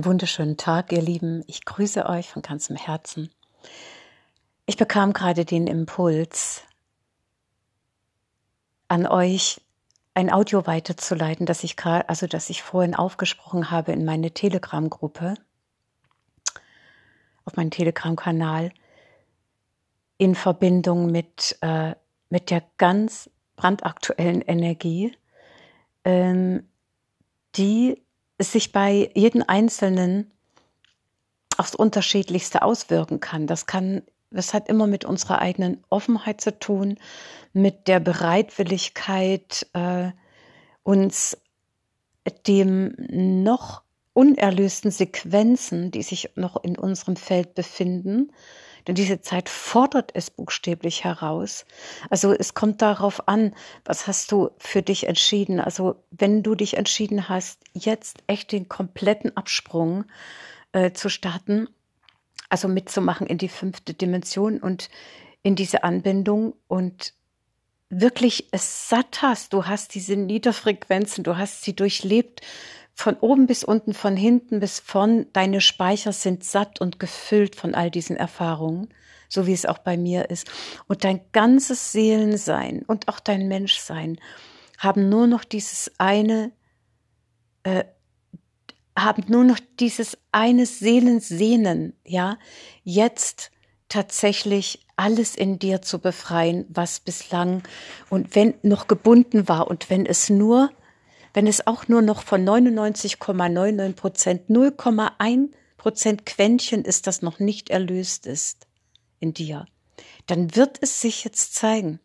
Einen wunderschönen Tag, ihr Lieben. Ich grüße euch von ganzem Herzen. Ich bekam gerade den Impuls, an euch ein Audio weiterzuleiten, das ich gerade, also das ich vorhin aufgesprochen habe in meine Telegram-Gruppe, auf meinen Telegram-Kanal, in Verbindung mit, äh, mit der ganz brandaktuellen Energie, ähm, die es sich bei jedem Einzelnen aufs Unterschiedlichste auswirken kann. Das kann, das hat immer mit unserer eigenen Offenheit zu tun, mit der Bereitwilligkeit, äh, uns dem noch unerlösten Sequenzen, die sich noch in unserem Feld befinden, denn diese Zeit fordert es buchstäblich heraus. Also es kommt darauf an, was hast du für dich entschieden. Also wenn du dich entschieden hast, jetzt echt den kompletten Absprung äh, zu starten, also mitzumachen in die fünfte Dimension und in diese Anbindung und wirklich es satt hast, du hast diese Niederfrequenzen, du hast sie durchlebt, von oben bis unten, von hinten bis vorn, deine Speicher sind satt und gefüllt von all diesen Erfahrungen, so wie es auch bei mir ist. Und dein ganzes Seelensein und auch dein Menschsein haben nur noch dieses eine, äh, haben nur noch dieses eine Seelensehnen, ja, jetzt tatsächlich alles in dir zu befreien, was bislang und wenn noch gebunden war und wenn es nur wenn es auch nur noch von 99,99 Prozent 0,1 Prozent Quäntchen ist, das noch nicht erlöst ist in dir, dann wird es sich jetzt zeigen.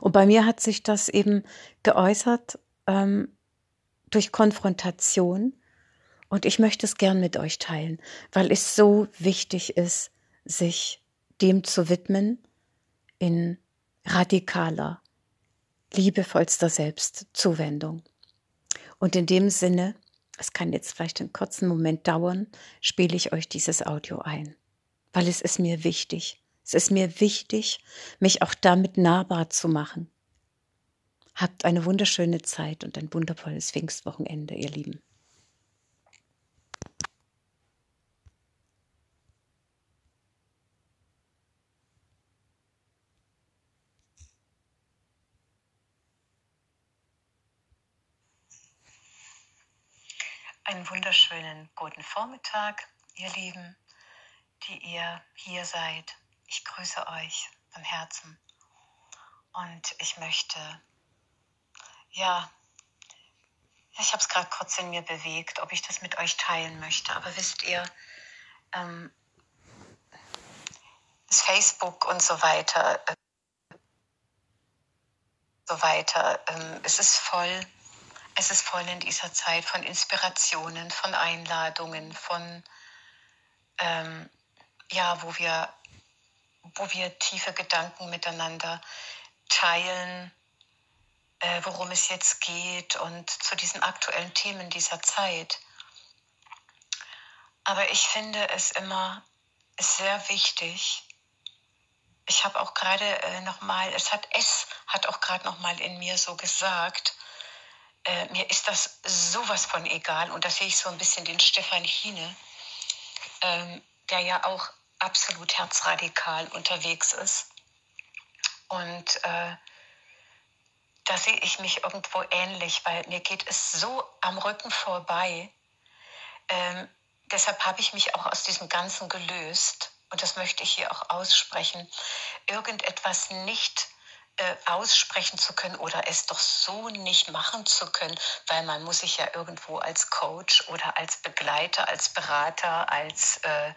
Und bei mir hat sich das eben geäußert ähm, durch Konfrontation. Und ich möchte es gern mit euch teilen, weil es so wichtig ist, sich dem zu widmen in radikaler, liebevollster Selbstzuwendung. Und in dem Sinne, es kann jetzt vielleicht einen kurzen Moment dauern, spiele ich euch dieses Audio ein, weil es ist mir wichtig. Es ist mir wichtig, mich auch damit nahbar zu machen. Habt eine wunderschöne Zeit und ein wundervolles Pfingstwochenende, ihr Lieben. Einen wunderschönen guten Vormittag, ihr Lieben, die ihr hier seid. Ich grüße euch von Herzen. Und ich möchte, ja, ich habe es gerade kurz in mir bewegt, ob ich das mit euch teilen möchte. Aber wisst ihr, ähm, das Facebook und so weiter, äh, so weiter, ähm, es ist voll es ist voll in dieser Zeit von Inspirationen, von Einladungen, von, ähm, ja, wo wir, wo wir tiefe Gedanken miteinander teilen, äh, worum es jetzt geht und zu diesen aktuellen Themen dieser Zeit. Aber ich finde es immer sehr wichtig. Ich habe auch gerade äh, noch mal, es hat es hat auch gerade noch mal in mir so gesagt, äh, mir ist das sowas von egal. Und da sehe ich so ein bisschen den Stefan Hine, ähm, der ja auch absolut herzradikal unterwegs ist. Und äh, da sehe ich mich irgendwo ähnlich, weil mir geht es so am Rücken vorbei. Ähm, deshalb habe ich mich auch aus diesem Ganzen gelöst. Und das möchte ich hier auch aussprechen. Irgendetwas nicht äh, aussprechen zu können oder es doch so nicht machen zu können, weil man muss sich ja irgendwo als Coach oder als Begleiter, als Berater, als äh,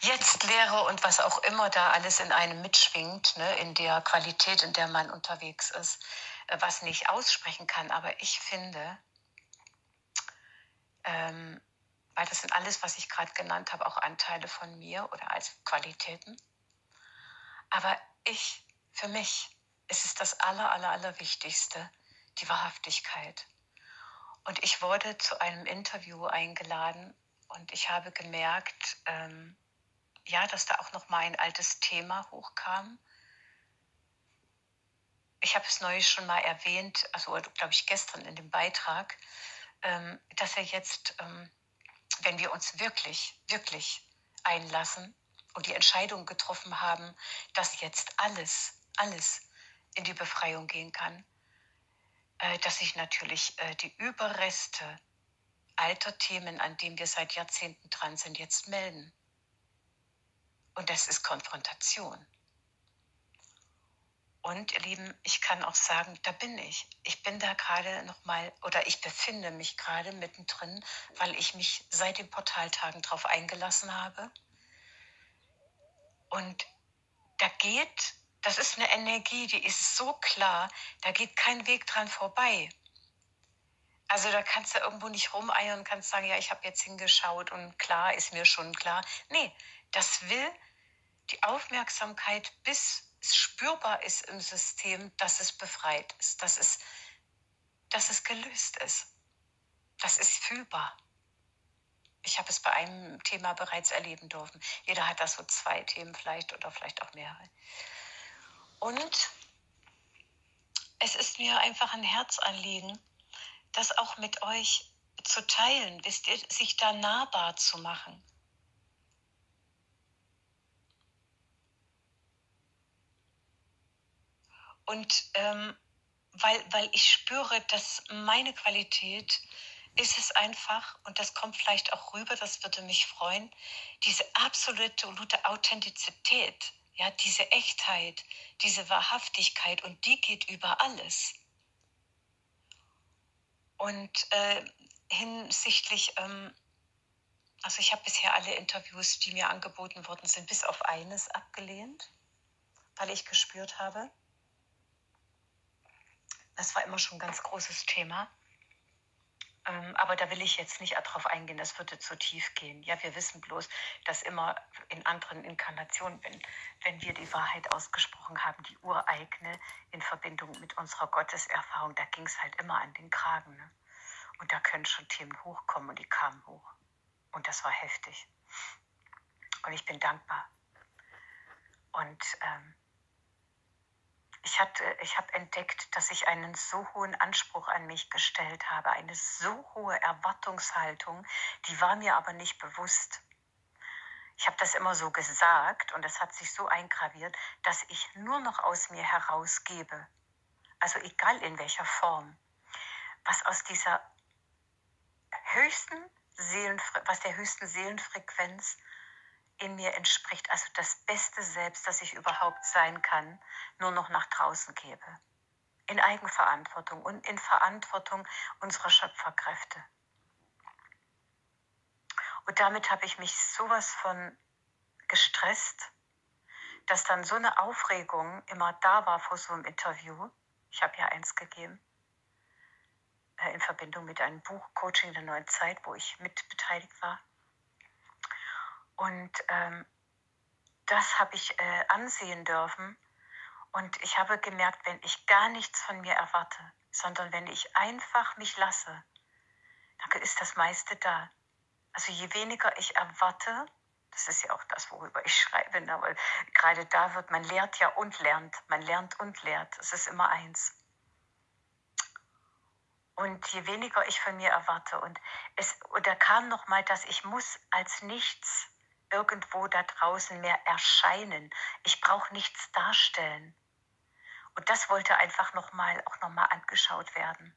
jetzt Lehrer und was auch immer da alles in einem mitschwingt, ne, in der Qualität, in der man unterwegs ist, äh, was nicht aussprechen kann. Aber ich finde, ähm, weil das sind alles, was ich gerade genannt habe, auch Anteile von mir oder als Qualitäten. Aber ich, für mich, es ist das Aller, Aller, Allerwichtigste, die Wahrhaftigkeit. Und ich wurde zu einem Interview eingeladen und ich habe gemerkt, ähm, ja, dass da auch noch mal ein altes Thema hochkam. Ich habe es neulich schon mal erwähnt, also glaube ich gestern in dem Beitrag, ähm, dass er jetzt ähm, wenn wir uns wirklich, wirklich einlassen und die Entscheidung getroffen haben, dass jetzt alles, alles in die Befreiung gehen kann, äh, dass sich natürlich äh, die Überreste alter Themen, an denen wir seit Jahrzehnten dran sind, jetzt melden. Und das ist Konfrontation. Und ihr Lieben, ich kann auch sagen, da bin ich. Ich bin da gerade nochmal oder ich befinde mich gerade mittendrin, weil ich mich seit den Portaltagen darauf eingelassen habe. Und da geht, das ist eine Energie, die ist so klar, da geht kein Weg dran vorbei. Also da kannst du irgendwo nicht rumeiern und kannst sagen, ja, ich habe jetzt hingeschaut und klar ist mir schon klar. Nee, das will die Aufmerksamkeit bis es spürbar ist im System, dass es befreit ist, dass es, dass es gelöst ist. Das ist fühlbar. Ich habe es bei einem Thema bereits erleben dürfen. Jeder hat da so zwei Themen vielleicht oder vielleicht auch mehrere. Und es ist mir einfach ein Herzanliegen, das auch mit euch zu teilen, wisst ihr, sich da nahbar zu machen. Und ähm, weil, weil ich spüre, dass meine Qualität ist es einfach, und das kommt vielleicht auch rüber, das würde mich freuen, diese absolute Authentizität, ja, diese Echtheit, diese Wahrhaftigkeit, und die geht über alles. Und äh, hinsichtlich, ähm, also ich habe bisher alle Interviews, die mir angeboten worden sind, bis auf eines abgelehnt, weil ich gespürt habe, das war immer schon ein ganz großes Thema. Ähm, aber da will ich jetzt nicht darauf eingehen, das würde zu tief gehen. Ja, wir wissen bloß, dass immer in anderen Inkarnationen, wenn, wenn wir die Wahrheit ausgesprochen haben, die ureigene in Verbindung mit unserer Gotteserfahrung, da ging es halt immer an den Kragen. Ne? Und da können schon Themen hochkommen und die kamen hoch. Und das war heftig. Und ich bin dankbar. Und ähm, ich, ich habe entdeckt, dass ich einen so hohen Anspruch an mich gestellt habe, eine so hohe Erwartungshaltung, die war mir aber nicht bewusst. Ich habe das immer so gesagt und das hat sich so eingraviert, dass ich nur noch aus mir herausgebe, also egal in welcher Form, was aus dieser höchsten Seelenfre was der höchsten Seelenfrequenz in mir entspricht, also das beste Selbst, das ich überhaupt sein kann, nur noch nach draußen gebe. In Eigenverantwortung und in Verantwortung unserer Schöpferkräfte. Und damit habe ich mich sowas von gestresst, dass dann so eine Aufregung immer da war vor so einem Interview. Ich habe ja eins gegeben äh, in Verbindung mit einem Buch Coaching der neuen Zeit, wo ich mit beteiligt war. Und ähm, das habe ich äh, ansehen dürfen. Und ich habe gemerkt, wenn ich gar nichts von mir erwarte, sondern wenn ich einfach mich lasse, dann ist das meiste da. Also je weniger ich erwarte, das ist ja auch das, worüber ich schreibe, ne? weil gerade da wird, man lehrt ja und lernt, man lernt und lehrt, es ist immer eins. Und je weniger ich von mir erwarte und es, und da kam noch mal, dass ich muss als nichts irgendwo da draußen mehr erscheinen. Ich brauche nichts darstellen. Und das wollte einfach noch mal, auch nochmal angeschaut werden.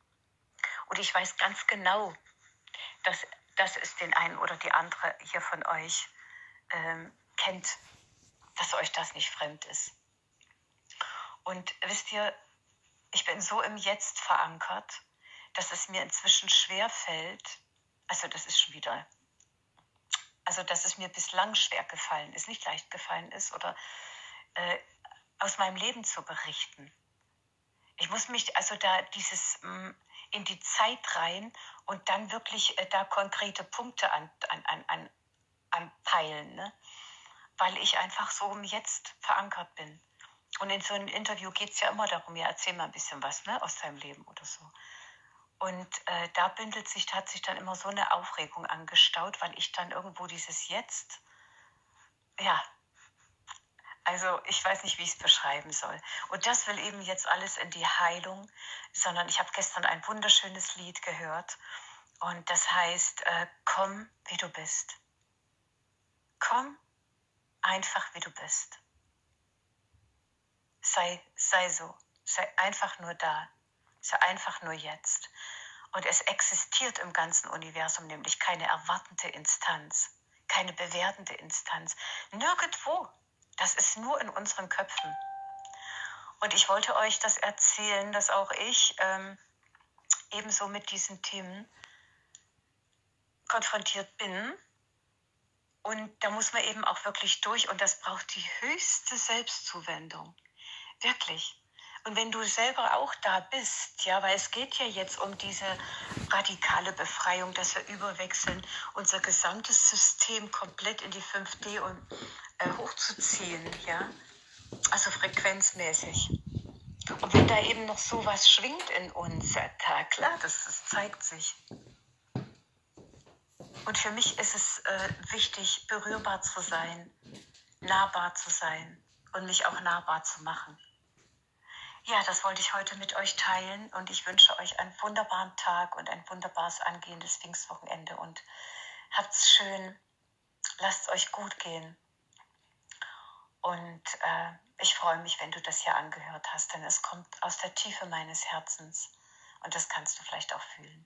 Und ich weiß ganz genau, dass, dass es den einen oder die andere hier von euch ähm, kennt, dass euch das nicht fremd ist. Und wisst ihr, ich bin so im Jetzt verankert, dass es mir inzwischen schwer fällt, also das ist schon wieder also dass es mir bislang schwer gefallen ist, nicht leicht gefallen ist oder äh, aus meinem Leben zu berichten. Ich muss mich also da dieses mh, mm, in die Zeit rein und dann wirklich äh, da konkrete Punkte an, an, an, an, anpeilen, ne? weil ich einfach so Jetzt verankert bin. Und in so einem Interview geht es ja immer darum, ja, erzähl mal ein bisschen was ne, aus deinem Leben oder so. Und äh, da bündelt sich, hat sich dann immer so eine Aufregung angestaut, weil ich dann irgendwo dieses Jetzt, ja, also ich weiß nicht, wie ich es beschreiben soll. Und das will eben jetzt alles in die Heilung, sondern ich habe gestern ein wunderschönes Lied gehört Und das heißt, äh, komm, wie du bist. Komm einfach, wie du bist. Sei, sei so. Sei einfach nur da. Sei einfach nur jetzt. Und es existiert im ganzen Universum nämlich keine erwartende Instanz, keine bewertende Instanz. Nirgendwo. Das ist nur in unseren Köpfen. Und ich wollte euch das erzählen, dass auch ich ähm, ebenso mit diesen Themen konfrontiert bin. Und da muss man eben auch wirklich durch und das braucht die höchste Selbstzuwendung. Wirklich. Und wenn du selber auch da bist, ja, weil es geht ja jetzt um diese radikale Befreiung, dass wir überwechseln, unser gesamtes System komplett in die 5D und äh, hochzuziehen, ja, also frequenzmäßig. Und wenn da eben noch so was schwingt in uns, ja klar, das, das zeigt sich. Und für mich ist es äh, wichtig, berührbar zu sein, nahbar zu sein und mich auch nahbar zu machen. Ja, das wollte ich heute mit euch teilen und ich wünsche euch einen wunderbaren Tag und ein wunderbares angehendes Pfingstwochenende und habt's schön, lasst euch gut gehen. Und äh, ich freue mich, wenn du das hier angehört hast, denn es kommt aus der Tiefe meines Herzens und das kannst du vielleicht auch fühlen.